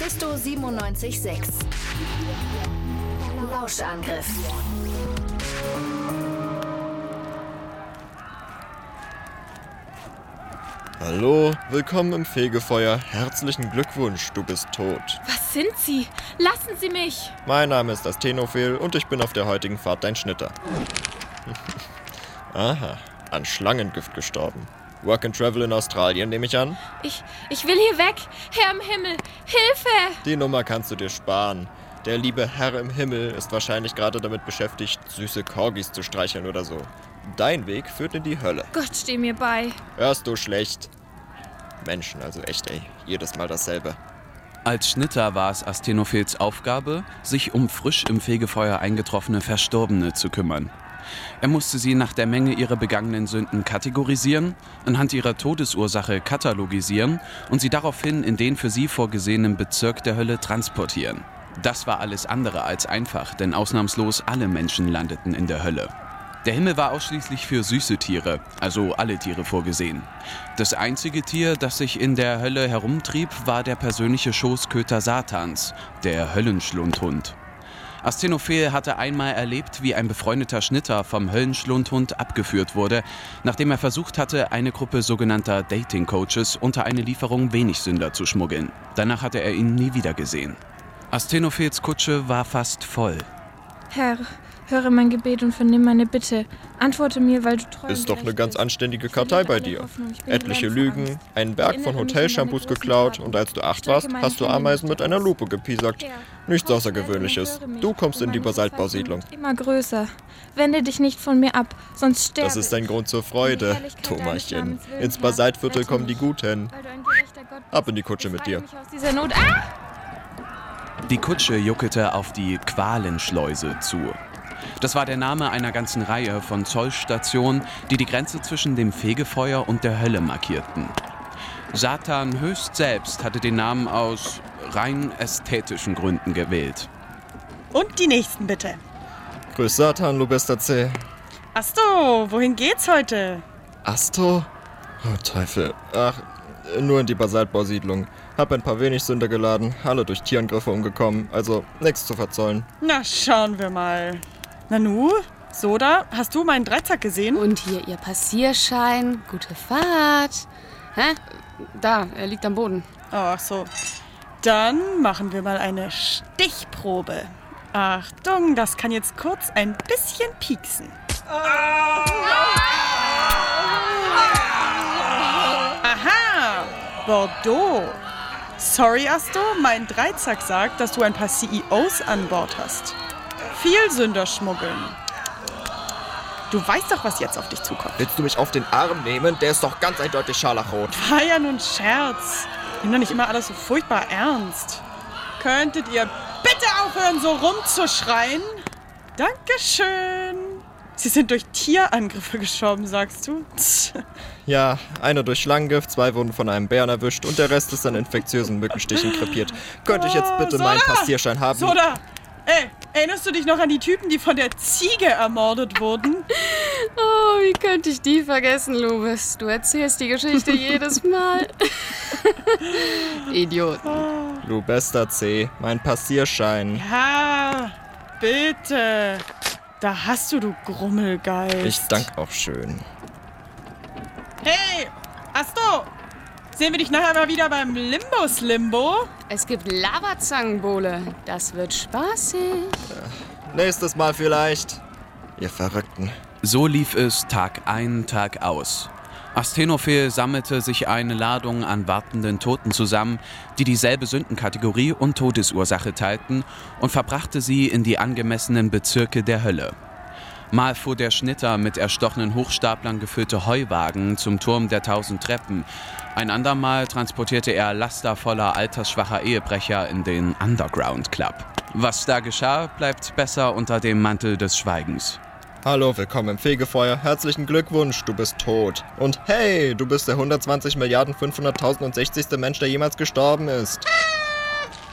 Mephisto 97.6. Lauschangriff. Hallo, willkommen im Fegefeuer. Herzlichen Glückwunsch, du bist tot. Was sind Sie? Lassen Sie mich! Mein Name ist Astenophil und ich bin auf der heutigen Fahrt dein Schnitter. Aha, an Schlangengift gestorben. Work and Travel in Australien, nehme ich an. Ich, ich will hier weg! Herr im Himmel! Hilfe! Die Nummer kannst du dir sparen. Der liebe Herr im Himmel ist wahrscheinlich gerade damit beschäftigt, süße Corgis zu streicheln oder so. Dein Weg führt in die Hölle. Gott, steh mir bei. Hörst du schlecht? Menschen, also echt, ey. Jedes Mal dasselbe. Als Schnitter war es Astenophils Aufgabe, sich um frisch im Fegefeuer eingetroffene Verstorbene zu kümmern. Er musste sie nach der Menge ihrer begangenen Sünden kategorisieren, anhand ihrer Todesursache katalogisieren und sie daraufhin in den für sie vorgesehenen Bezirk der Hölle transportieren. Das war alles andere als einfach, denn ausnahmslos alle Menschen landeten in der Hölle. Der Himmel war ausschließlich für süße Tiere, also alle Tiere vorgesehen. Das einzige Tier, das sich in der Hölle herumtrieb, war der persönliche Schoßköter Satans, der Höllenschlundhund. Astenophel hatte einmal erlebt, wie ein befreundeter Schnitter vom Höllenschlundhund abgeführt wurde, nachdem er versucht hatte, eine Gruppe sogenannter Dating-Coaches unter eine Lieferung Wenigsünder zu schmuggeln. Danach hatte er ihn nie wieder gesehen. Astenophels Kutsche war fast voll. Herr, höre mein Gebet und vernimm meine Bitte. Antworte mir, weil du treu Ist doch eine ganz anständige Kartei bei dir. Etliche Lügen, einen Berg von Hotelshampoos geklaut und als du acht warst, hast du Ameisen mit einer. Lupe gepiesackt. Nichts Außergewöhnliches. Du kommst in die Basaltbausiedlung. Immer größer. Wende dich nicht von mir ab, sonst sterbe Das ist ein Grund zur Freude, Thomaschen. Ins Basaltviertel kommen die Guten. Ab in die Kutsche mit dir. Ah! Die Kutsche juckelte auf die Qualenschleuse zu. Das war der Name einer ganzen Reihe von Zollstationen, die die Grenze zwischen dem Fegefeuer und der Hölle markierten. Satan höchst selbst hatte den Namen aus rein ästhetischen Gründen gewählt. Und die nächsten bitte. Grüß Satan, Lubester C. Asto, wohin geht's heute? Asto? Oh, Teufel. Ach, nur in die Basaltbausiedlung. Hab ein paar wenig Sünder geladen, alle durch Tierangriffe umgekommen, also nichts zu verzollen. Na, schauen wir mal. Nanu, Soda, hast du meinen Dreizack gesehen? Und hier Ihr Passierschein. Gute Fahrt. Hä? Da, er liegt am Boden. Ach so. Dann machen wir mal eine Stichprobe. Achtung, das kann jetzt kurz ein bisschen pieksen. Aha, Bordeaux. Sorry, Asto, mein Dreizack sagt, dass du ein paar CEOs an Bord hast. Viel Sünder schmuggeln. Du weißt doch, was jetzt auf dich zukommt. Willst du mich auf den Arm nehmen? Der ist doch ganz eindeutig scharlachrot. War ja nun Scherz. Nimm doch nicht immer alles so furchtbar ernst. Könntet ihr bitte aufhören, so rumzuschreien? Dankeschön. Sie sind durch Tierangriffe gestorben, sagst du? Ja, einer durch Schlangengift, zwei wurden von einem Bären erwischt und der Rest ist an infektiösen Mückenstichen krepiert. Könnte ich jetzt bitte Oh, meinen Soda! Passierschein haben? Soda! Ey, erinnerst du dich noch an die Typen, die von der Ziege ermordet wurden? Oh, wie könnte ich die vergessen, Lubis? Du erzählst die Geschichte jedes Mal. Idiot. Lubester C, mein Passierschein. Ja, bitte. Da hast du, du Grummelgeist. Ich dank auch schön. Hey, Asto! Sehen wir dich nachher mal wieder beim Limbus Limbo? Es gibt Lavazangenbowle. Das wird spaßig. Nächstes Mal vielleicht. Ihr Verrückten. So lief es Tag ein, Tag aus. Astenophel sammelte sich eine Ladung an wartenden Toten zusammen, die dieselbe Sündenkategorie und Todesursache teilten, und verbrachte sie in die angemessenen Bezirke der Hölle. Mal fuhr der Schnitter mit erstochenen Hochstaplern gefüllte Heuwagen zum Turm der tausend Treppen. Ein andermal transportierte er Laster voller altersschwacher Ehebrecher in den Underground Club. Was da geschah, bleibt besser unter dem Mantel des Schweigens. Hallo, willkommen im Fegefeuer. Herzlichen Glückwunsch, du bist tot. Und hey, du bist der 120 Milliarden 500.000 und 60. Mensch, der jemals gestorben ist.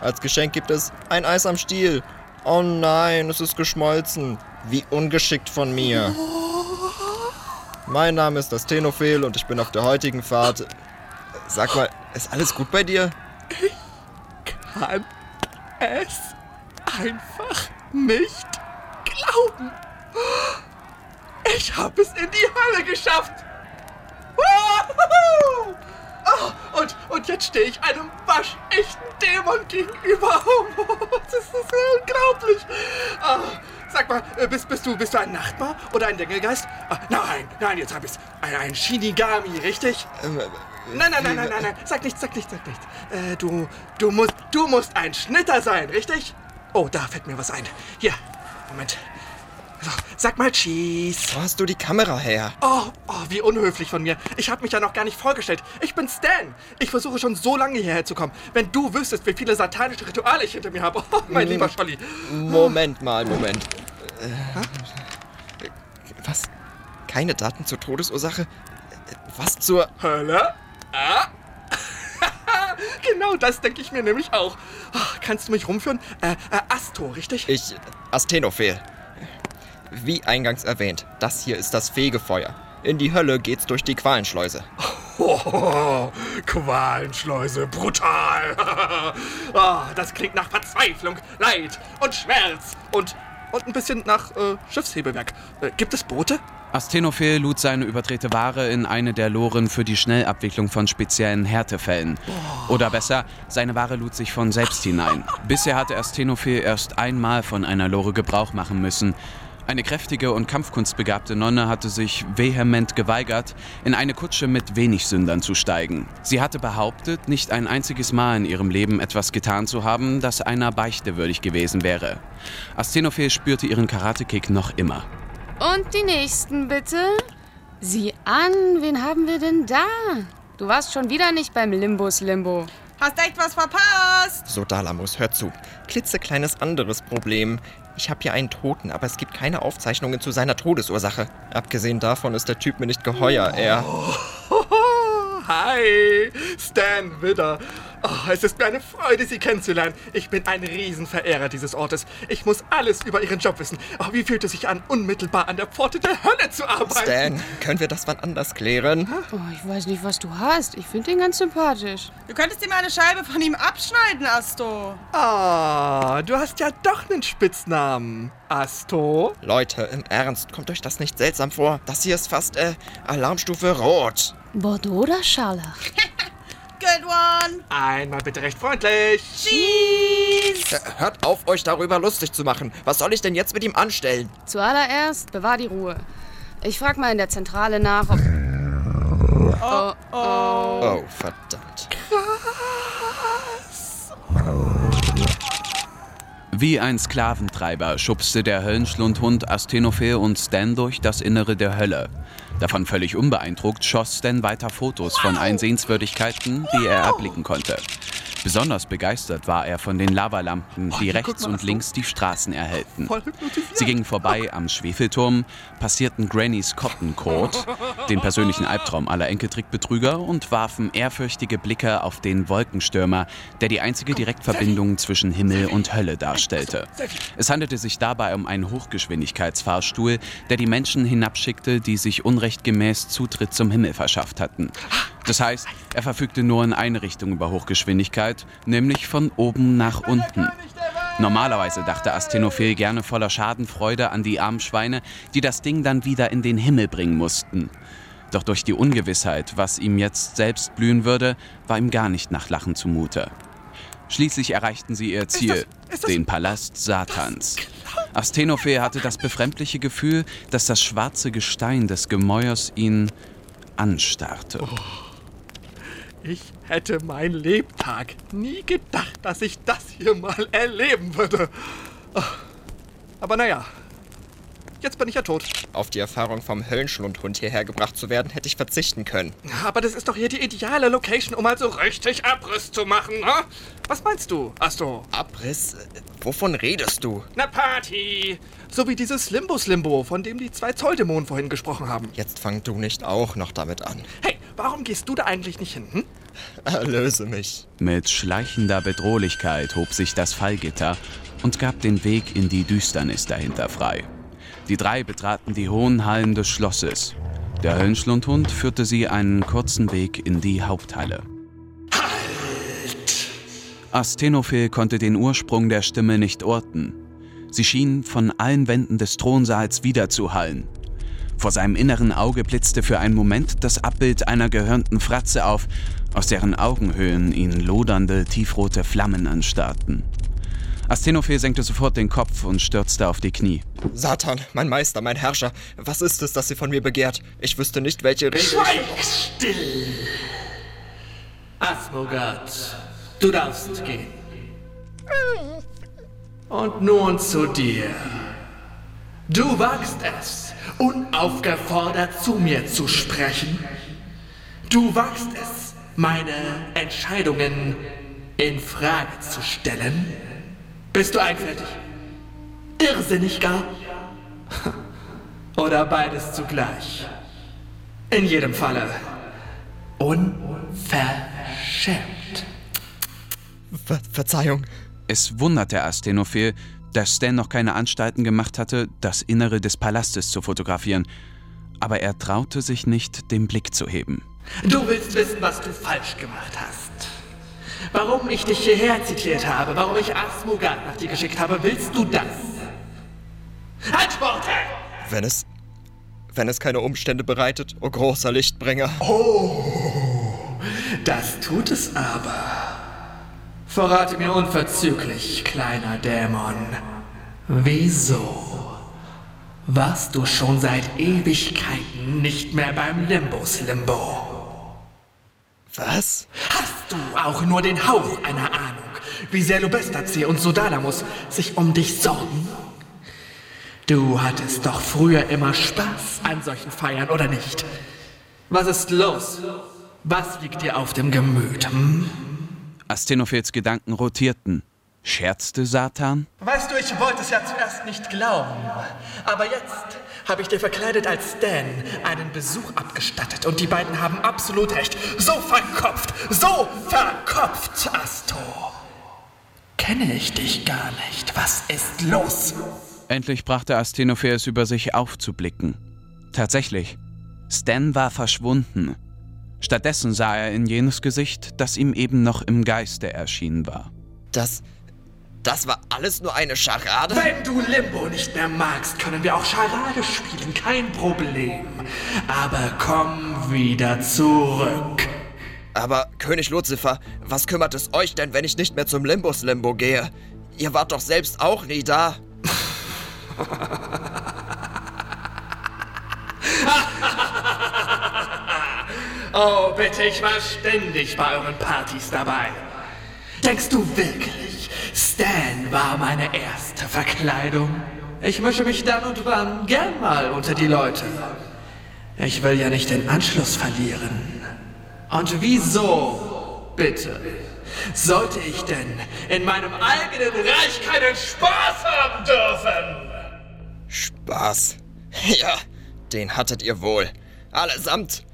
Als Geschenk gibt es ein Eis am Stiel. Oh nein, es ist geschmolzen. Wie ungeschickt von mir. Mein Name ist Astenophel und ich bin auf der heutigen Fahrt. Sag mal, ist alles gut bei dir? kann es einfach nicht glauben. Ich habe es in die Hölle geschafft. Woohoo! Oh, und, und jetzt stehe ich einem waschechten Dämon gegenüber. das ist unglaublich. Oh, sag mal, äh, bist, bist, du, bist du ein Nachtmar oder ein Dengelgeist? Ah, nein, nein, jetzt hab ich's. Ein, ein Shinigami, richtig? Ähm, Nein, nein, nein, nein, nein, nein. Sag nichts, sag nichts, sag nichts. Äh, du, du musst, du musst ein Schnitter sein, richtig? Oh, da fällt mir was ein. Hier, Moment. Sag mal Cheese. Wo hast du die Kamera her? Oh, oh, wie unhöflich von mir. Ich habe mich ja noch gar nicht vorgestellt. Ich bin Stan. Ich versuche schon so lange hierher zu kommen. Wenn du wüsstest, wie viele satanische Rituale ich hinter mir habe. Oh, mein lieber Scholli. Moment mal, Moment. Äh, was? Keine Daten zur Todesursache? Was zur... Hölle? Ah? genau das denke ich mir nämlich auch. Oh, kannst du mich rumführen? Äh, äh, Asto, richtig? Ich... Astenophel. Wie eingangs erwähnt, das hier ist das Fegefeuer. In die Hölle geht's durch die Qualenschleuse. Oh, Qualenschleuse, brutal. oh, das klingt nach Verzweiflung, Leid und Schmerz und, und ein bisschen nach äh, Schiffshebewerk. Äh, gibt es Boote? Astenophil lud seine überdrehte Ware in eine der Loren für die Schnellabwicklung von speziellen Härtefällen. Oder besser, seine Ware lud sich von selbst hinein. Bisher hatte Astenophil erst einmal von einer Lore Gebrauch machen müssen. Eine kräftige und kampfkunstbegabte Nonne hatte sich vehement geweigert, in eine Kutsche mit wenig Sündern zu steigen. Sie hatte behauptet, nicht ein einziges Mal in ihrem Leben etwas getan zu haben, das einer Beichte würdig gewesen wäre. Astenophil spürte ihren Karatekick noch immer. Und die nächsten bitte. Sieh an, wen haben wir denn da? Du warst schon wieder nicht beim Limbus Limbo. Hast echt was verpasst. So, Dalamus, hör zu. Klitzekleines anderes Problem. Ich habe hier einen Toten, aber es gibt keine Aufzeichnungen zu seiner Todesursache. Abgesehen davon ist der Typ mir nicht geheuer. Er... Hi, Stan Widder. Oh, es ist mir eine Freude, Sie kennenzulernen. Ich bin ein Riesenverehrer dieses Ortes. Ich muss alles über Ihren Job wissen. Oh, wie fühlt es sich an, unmittelbar an der Pforte der Hölle zu arbeiten? Stan, können wir das wann anders klären? Oh, ich weiß nicht, was du hast. Ich finde ihn ganz sympathisch. Du könntest dir mal eine Scheibe von ihm abschneiden, Asto. Ah, du hast ja doch einen Spitznamen. Asto? Leute, im Ernst, kommt euch das nicht seltsam vor? Das hier ist fast, äh, Alarmstufe Rot. Bordeaux oder Scharlach? Good one. Einmal bitte recht freundlich. Cheese. Hört auf, euch darüber lustig zu machen. Was soll ich denn jetzt mit ihm anstellen? Zuallererst bewahr die Ruhe. Ich frag mal in der Zentrale nach, ob. Oh, oh. Oh, verdammt. Wie ein Sklaventreiber schubste der Höllenschlundhund Astenophel und Stan durch das Innere der Hölle. Davon völlig unbeeindruckt schoss Stan weiter Fotos von allen Sehenswürdigkeiten, die er erblicken konnte. Besonders begeistert war er von den Lavalampen, die hier, guck rechts und Asto. links die Straßen erhellten. Sie gingen vorbei am Schwefelturm, passierten Grannys Cotton-Court, den persönlichen Albtraum aller Enkeltrickbetrüger und warfen ehrfürchtige Blicke auf den Wolkenstürmer, der die einzige Direktverbindung zwischen Himmel und Hölle darstellte. Es handelte sich dabei um einen Hochgeschwindigkeitsfahrstuhl, der die Menschen hinabschickte, die sich unrechtgemäß Zutritt zum Himmel verschafft hatten. Das heißt, er verfügte nur in eine Richtung über Hochgeschwindigkeit, nämlich von oben nach unten. Normalerweise dachte Astenophel gerne voller Schadenfreude an die armen Schweine, die das Ding dann wieder in den Himmel bringen mussten. Doch durch die Ungewissheit, was ihm jetzt selbst blühen würde, war ihm gar nicht nach Lachen zumute. Schließlich erreichten sie ihr Ziel, ist das- den Palast Satans. Astenophel hatte das befremdliche Gefühl, dass das schwarze Gestein des Gemäuers ihn anstarrte. Ich hätte mein Lebtag nie gedacht, dass ich das hier mal erleben würde. Aber naja, jetzt bin ich ja tot. Auf die Erfahrung vom Höllenschlundhund hierher gebracht zu werden, hätte ich verzichten können. Aber das ist doch hier die ideale Location, um mal so richtig Abriss zu machen, ha? Was meinst du, Asto? Abriss? Wovon redest du? Na Party! So wie dieses Limbus-Limbo, von dem die zwei Zolldämonen vorhin gesprochen haben. Jetzt fang du nicht auch noch damit an. Hey, warum gehst du da eigentlich nicht hin? Hm? Erlöse mich. Mit schleichender Bedrohlichkeit hob sich das Fallgitter und gab den Weg in die Düsternis dahinter frei. Die drei betraten die hohen Hallen des Schlosses. Der Höllenschlundhund führte sie einen kurzen Weg in die Haupthalle. Astenophil konnte den Ursprung der Stimme nicht orten. Sie schien von allen Wänden des Thronsaals wiederzuhallen. Vor seinem inneren Auge blitzte für einen Moment das Abbild einer gehörnten Fratze auf, aus deren Augenhöhlen ihn lodernde, tiefrote Flammen anstarrten. Astenophil senkte sofort den Kopf und stürzte auf die Knie. Satan, mein Meister, mein Herrscher, was ist es, das sie von mir begehrt? Ich wüsste nicht, welche Richtung... Schweig still! Asmogard, du darfst gehen. Und nun zu dir. Du wagst es, unaufgefordert zu mir zu sprechen. Du wagst es, meine Entscheidungen in Frage zu stellen. Bist du einfältig? Irrsinnig gar? Oder beides zugleich? In jedem Falle unverschämt. Ver Verzeihung. Es wunderte Astenophil, dass Stan noch keine Anstalten gemacht hatte, das Innere des Palastes zu fotografieren. Aber er traute sich nicht, den Blick zu heben. Du willst wissen, was du falsch gemacht hast. Warum ich dich hierher zitiert habe, warum ich Asmugard nach dir geschickt habe, willst du das? Antworte! Wenn es... Wenn es keine Umstände bereitet, o großer Lichtbringer. Das tut es aber. Verrate mir unverzüglich, kleiner Dämon. Wieso warst du schon seit Ewigkeiten nicht mehr beim Limbus Limbo? Was? Hast du auch nur den Hauch einer Ahnung, wie sehr Lubestace und Sodalamus sich um dich sorgen? Du hattest doch früher immer Spaß an solchen Feiern, oder nicht? Was ist los? Was liegt dir auf dem Gemüt? Hm? Astenophils Gedanken rotierten. Scherzte Satan? Weißt du, ich wollte es ja zuerst nicht glauben. Aber jetzt habe ich dir verkleidet als Stan einen Besuch abgestattet und die beiden haben absolut recht. So verkopft, so verkopft, Asto. Kenne ich dich gar nicht. Was ist los? Endlich brachte Astenophil es über sich aufzublicken. Tatsächlich, Stan war verschwunden. Stattdessen sah er in jenes Gesicht, das ihm eben noch im Geiste erschienen war. Das... Das war alles nur eine Scharade? Wenn du Limbo nicht mehr magst, können wir auch Charade spielen. Kein Problem. Aber komm wieder zurück. Aber, König Luzifer, was kümmert es euch denn, wenn ich nicht mehr zum Limbus Limbo gehe? Ihr wart doch selbst auch nie da. Oh, bitte, ich war ständig bei euren Partys dabei. Denkst du wirklich, Stan war meine erste Verkleidung? Ich mische mich dann und wann gern mal unter die Leute. Ich will ja nicht den Anschluss verlieren. Und wieso, bitte, sollte ich denn in meinem eigenen Reich keinen Spaß haben dürfen? Spaß. Ja, den hattet ihr wohl. Allesamt.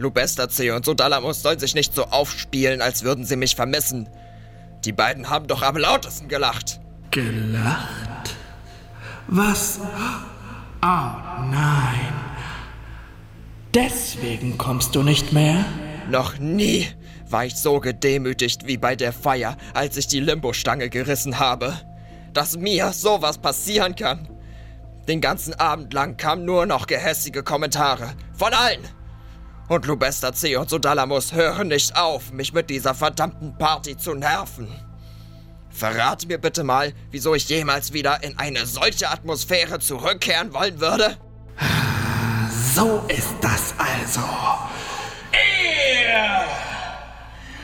Lubestace und Sodalamus sollen sich nicht so aufspielen, als würden sie mich vermissen. Die beiden haben doch am lautesten gelacht. Gelacht? Was? Oh nein. Deswegen kommst du nicht mehr? Noch nie war ich so gedemütigt wie bei der Feier, als ich die Limbo-Stange gerissen habe. Dass mir sowas passieren kann. Den ganzen Abend lang kamen nur noch gehässige Kommentare. Von allen. Und Lubestace und Sodalamus hören nicht auf, mich mit dieser verdammten Party zu nerven. Verrat mir bitte mal, wieso ich jemals wieder in eine solche Atmosphäre zurückkehren wollen würde? So ist das also. Ihr!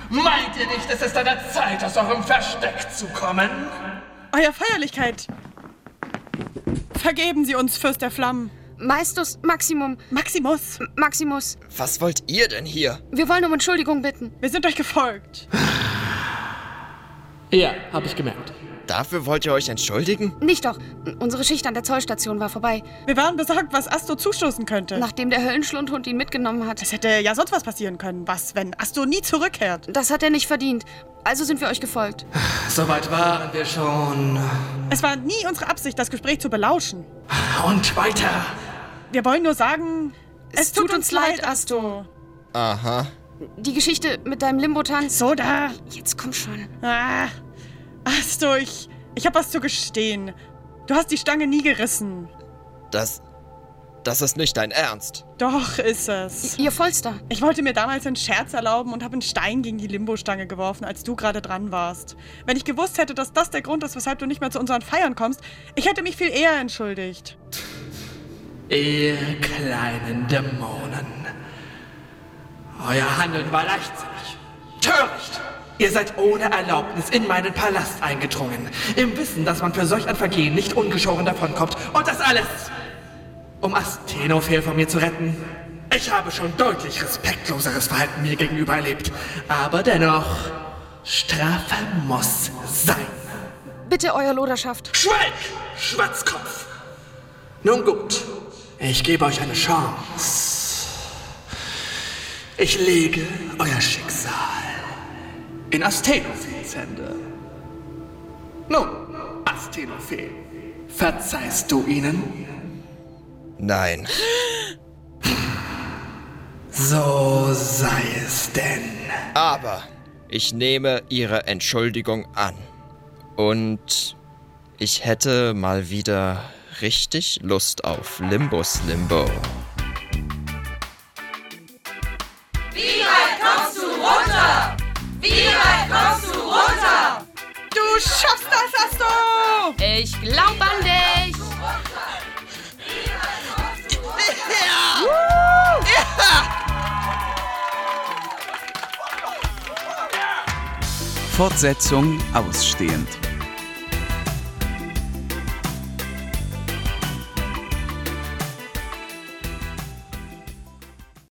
Meint ihr nicht, es ist an der Zeit, aus eurem Versteck zu kommen? Euer Feierlichkeit. Vergeben Sie uns, Fürst der Flammen. Maestus Maximum. Maximus, Maximus, Was wollt ihr denn hier? wir wollen um Entschuldigung bitten. wir sind euch gefolgt. Ja, hab ich gemerkt. Dafür wollt ihr euch entschuldigen? Nicht doch. Unsere Schicht an der Zollstation war vorbei, Wir waren besorgt, was Asto zustoßen könnte. nachdem der Höllenschlundhund ihn mitgenommen hat. es hätte ja sonst was passieren können. Was, wenn Asto nie zurückkehrt? Das hat er nicht verdient. Also sind wir euch gefolgt. Soweit waren wir schon. Es war nie unsere Absicht, das Gespräch zu belauschen. Und weiter. Wir wollen nur sagen, Es tut uns leid, Asto. Aha. Die Geschichte mit deinem Limbo-Tanz. So da. Jetzt komm schon. Ah, Asto, ich, ich habe was zu gestehen. Du hast die Stange nie gerissen. Das. Das ist nicht dein Ernst. Doch, ist es. Ihr Vollster. Ich wollte mir damals einen Scherz erlauben und habe einen Stein gegen die Limbo-Stange geworfen, als du gerade dran warst. Wenn ich gewusst hätte, dass das der Grund ist, weshalb du nicht mehr zu unseren Feiern kommst, ich hätte mich viel eher entschuldigt. Ihr kleinen Dämonen. Euer Handeln war leichtsinnig. Töricht! Ihr seid ohne Erlaubnis in meinen Palast eingedrungen, im Wissen, dass man für solch ein Vergehen nicht ungeschoren davonkommt. Und das alles, um Astenophel von mir zu retten. Ich habe schon deutlich respektloseres Verhalten mir gegenüber erlebt. Aber dennoch, Strafe muss sein. Bitte, Euer Loderschaft. Schweig, Schwatzkopf! Nun gut, ich gebe euch eine Chance. Ich lege euer Schicksal in Astenophels Hände. Nun, Astenophel, verzeihst du ihnen? Nein. So sei es denn. Aber ich nehme Ihre Entschuldigung an. Und ich hätte mal wieder richtig Lust auf Limbus Limbo. Du schaffst das, Asto! Ich glaub an dich. Fortsetzung ausstehend.